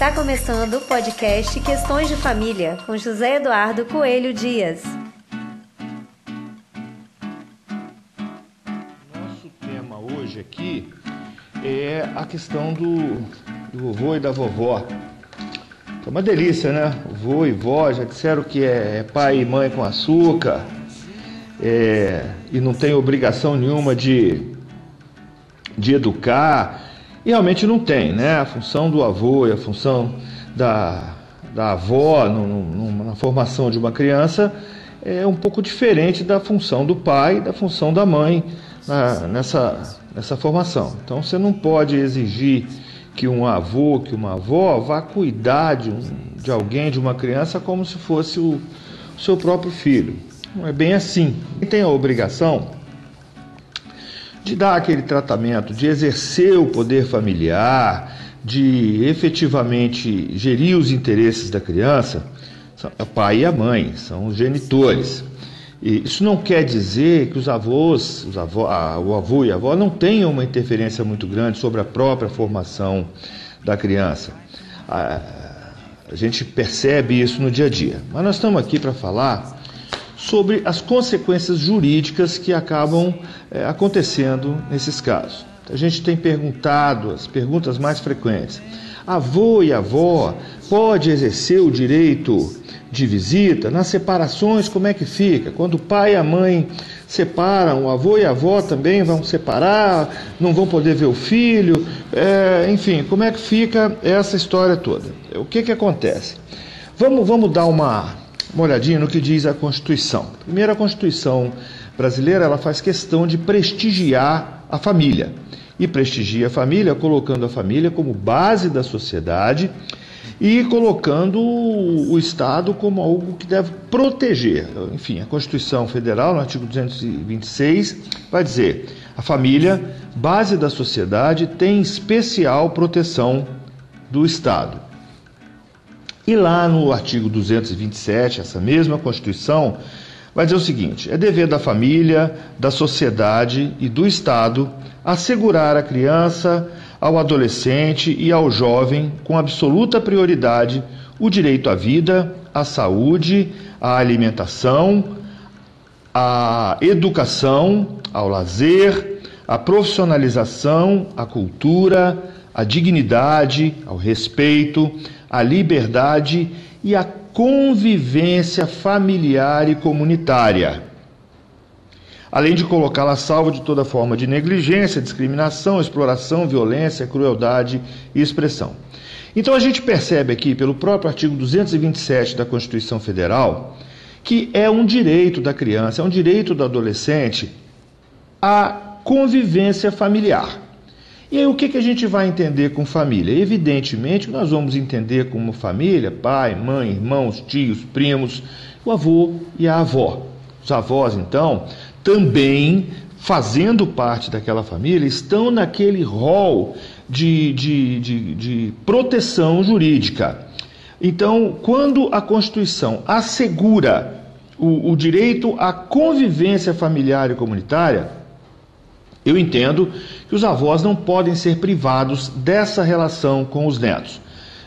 Está começando o podcast Questões de Família com José Eduardo Coelho Dias. Nosso tema hoje aqui é a questão do, do vovô e da vovó. É uma delícia, né? Vô e vó já disseram que é pai e mãe com açúcar é, e não tem obrigação nenhuma de, de educar. E realmente não tem, né? A função do avô e a função da, da avó no, no, na formação de uma criança é um pouco diferente da função do pai e da função da mãe na, nessa, nessa formação. Então você não pode exigir que um avô, que uma avó vá cuidar de, um, de alguém, de uma criança, como se fosse o, o seu próprio filho. Não é bem assim. Quem tem a obrigação de dar aquele tratamento, de exercer o poder familiar, de efetivamente gerir os interesses da criança, são o pai e a mãe, são os genitores. E isso não quer dizer que os avós, os avô, a, o avô e a avó não tenham uma interferência muito grande sobre a própria formação da criança. A, a gente percebe isso no dia a dia. Mas nós estamos aqui para falar sobre as consequências jurídicas que acabam é, acontecendo nesses casos. A gente tem perguntado as perguntas mais frequentes. Avô e avó pode exercer o direito de visita? Nas separações, como é que fica? Quando o pai e a mãe separam, o avô e a avó também vão separar, não vão poder ver o filho, é, enfim, como é que fica essa história toda? O que, que acontece? Vamos, vamos dar uma, uma olhadinha no que diz a Constituição. Primeiro, a Constituição brasileira ela faz questão de prestigiar a família. E prestigia a família colocando a família como base da sociedade e colocando o Estado como algo que deve proteger. Enfim, a Constituição Federal, no artigo 226, vai dizer: a família, base da sociedade, tem especial proteção do Estado. E lá no artigo 227, essa mesma Constituição, vai dizer o seguinte: é dever da família, da sociedade e do Estado assegurar à criança ao adolescente e ao jovem, com absoluta prioridade, o direito à vida, à saúde, à alimentação, à educação, ao lazer, à profissionalização, à cultura, à dignidade, ao respeito, à liberdade e à convivência familiar e comunitária além de colocá-la a salvo de toda forma de negligência, discriminação, exploração, violência, crueldade e expressão. Então a gente percebe aqui, pelo próprio artigo 227 da Constituição Federal, que é um direito da criança, é um direito do adolescente a convivência familiar. E aí o que, que a gente vai entender com família? Evidentemente nós vamos entender como família, pai, mãe, irmãos, tios, primos, o avô e a avó. Os avós, então, também fazendo parte daquela família, estão naquele rol de, de, de, de proteção jurídica. Então, quando a Constituição assegura o, o, direito à convivência familiar e comunitária, eu entendo que os avós não podem ser privados dessa relação com os netos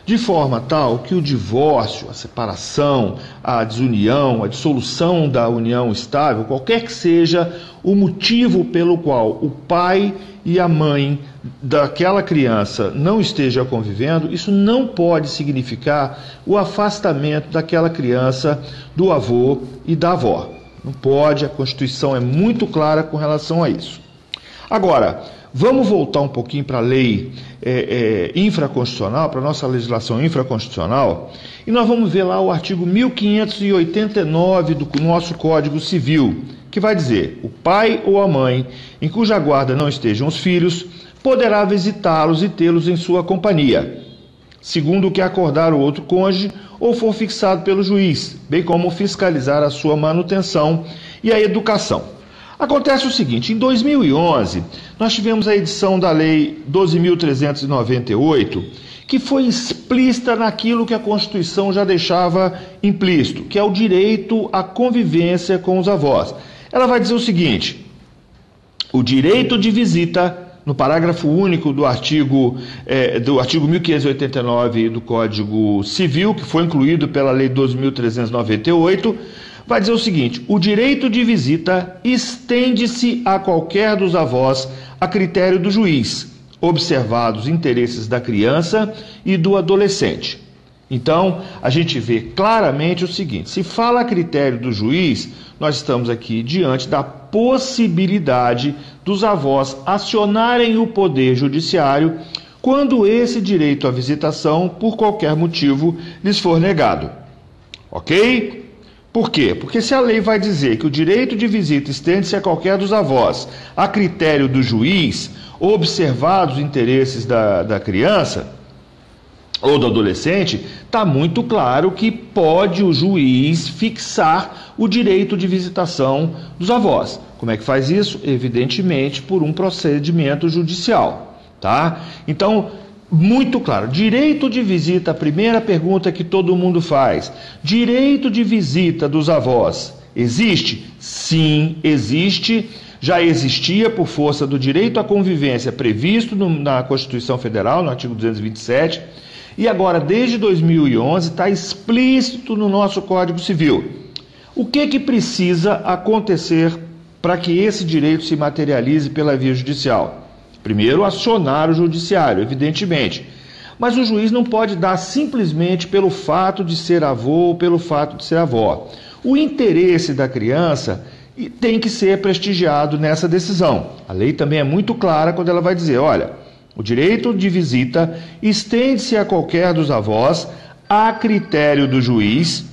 de forma tal que o divórcio, a separação, a desunião, a dissolução da união estável, qualquer que seja o motivo pelo qual o pai e a mãe daquela criança não estejam convivendo, isso não pode significar o afastamento daquela criança do avô e da avó. Não pode, a Constituição é muito clara com relação a isso. Agora, Vamos voltar um pouquinho para a lei é, é, infraconstitucional, para a nossa legislação infraconstitucional, e nós vamos ver lá o artigo 1589 do nosso Código Civil, que vai dizer: o pai ou a mãe em cuja guarda não estejam os filhos poderá visitá-los e tê-los em sua companhia, segundo o que acordar o outro cônjuge ou for fixado pelo juiz, bem como fiscalizar a sua manutenção e a educação. Acontece o seguinte: em 2011, nós tivemos a edição da Lei 12.398, que foi explícita naquilo que a Constituição já deixava implícito, que é o direito à convivência com os avós. Ela vai dizer o seguinte: o direito de visita no parágrafo único do artigo, é, do artigo 1589 do Código Civil, que foi incluído pela Lei 12.398, vai dizer o seguinte: o direito de visita estende-se a qualquer dos avós a critério do juiz, observados os interesses da criança e do adolescente. Então, a gente vê claramente o seguinte: se fala a critério do juiz, nós estamos aqui diante da possibilidade dos avós acionarem o poder judiciário quando esse direito à visitação, por qualquer motivo, lhes for negado. Ok? Por quê? Porque se a lei vai dizer que o direito de visita estende-se a qualquer dos avós, a critério do juiz, observados os interesses da, da criança, ou do adolescente, está muito claro que pode o juiz fixar o direito de visitação dos avós. Como é que faz isso? Evidentemente, por um procedimento judicial, tá? Então, muito claro, direito de visita, a primeira pergunta que todo mundo faz. Direito de visita dos avós existe? Sim, existe. Já existia por força do direito à convivência previsto no, na Constituição Federal, no artigo 227 e agora, desde 2011, está explícito no nosso Código Civil. O que, que precisa acontecer para que esse direito se materialize pela via judicial? Primeiro, acionar o judiciário, evidentemente. Mas o juiz não pode dar simplesmente pelo fato de ser avô ou pelo fato de ser avó. O interesse da criança tem que ser prestigiado nessa decisão. A lei também é muito clara quando ela vai dizer: olha, o direito de visita estende-se a qualquer dos avós, a critério do juiz,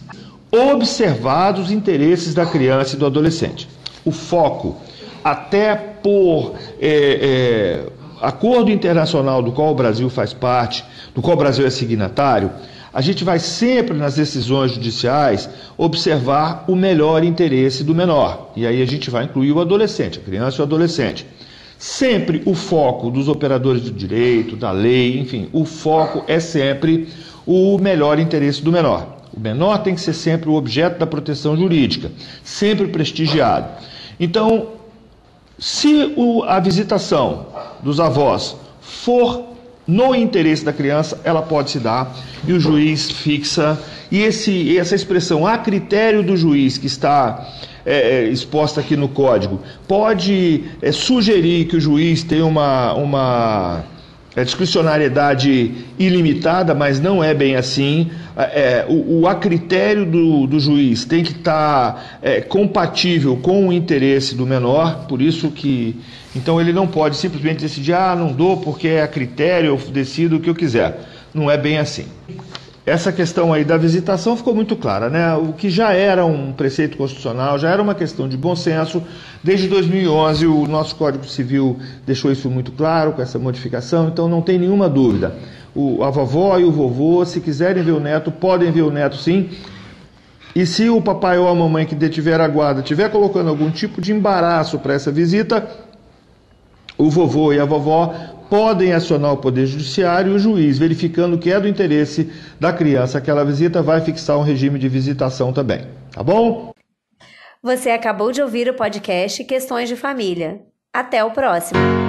observados os interesses da criança e do adolescente. O foco, até por é, é, acordo internacional do qual o Brasil faz parte, do qual o Brasil é signatário, a gente vai sempre nas decisões judiciais observar o melhor interesse do menor. E aí a gente vai incluir o adolescente, a criança e o adolescente. Sempre o foco dos operadores do direito, da lei, enfim, o foco é sempre o melhor interesse do menor. O menor tem que ser sempre o objeto da proteção jurídica, sempre prestigiado. Então, se o, a visitação dos avós for no interesse da criança, ela pode se dar e o juiz fixa. E esse, essa expressão a critério do juiz que está é, é, exposta aqui no código pode é, sugerir que o juiz tenha uma, uma é, discricionariedade ilimitada, mas não é bem assim. É, o, o, a critério do, do juiz tem que estar tá, é, compatível com o interesse do menor, por isso que. Então ele não pode simplesmente decidir, ah, não dou porque é a critério, eu decido o que eu quiser. Não é bem assim essa questão aí da visitação ficou muito clara, né? O que já era um preceito constitucional, já era uma questão de bom senso. Desde 2011, o nosso Código Civil deixou isso muito claro com essa modificação, então não tem nenhuma dúvida. O, a vovó e o vovô, se quiserem ver o neto, podem ver o neto sim. E se o papai ou a mamãe que detiver a guarda estiver colocando algum tipo de embaraço para essa visita, o vovô e a vovó podem acionar o Poder Judiciário e o juiz, verificando que é do interesse da criança aquela visita, vai fixar um regime de visitação também. Tá bom? Você acabou de ouvir o podcast Questões de Família. Até o próximo!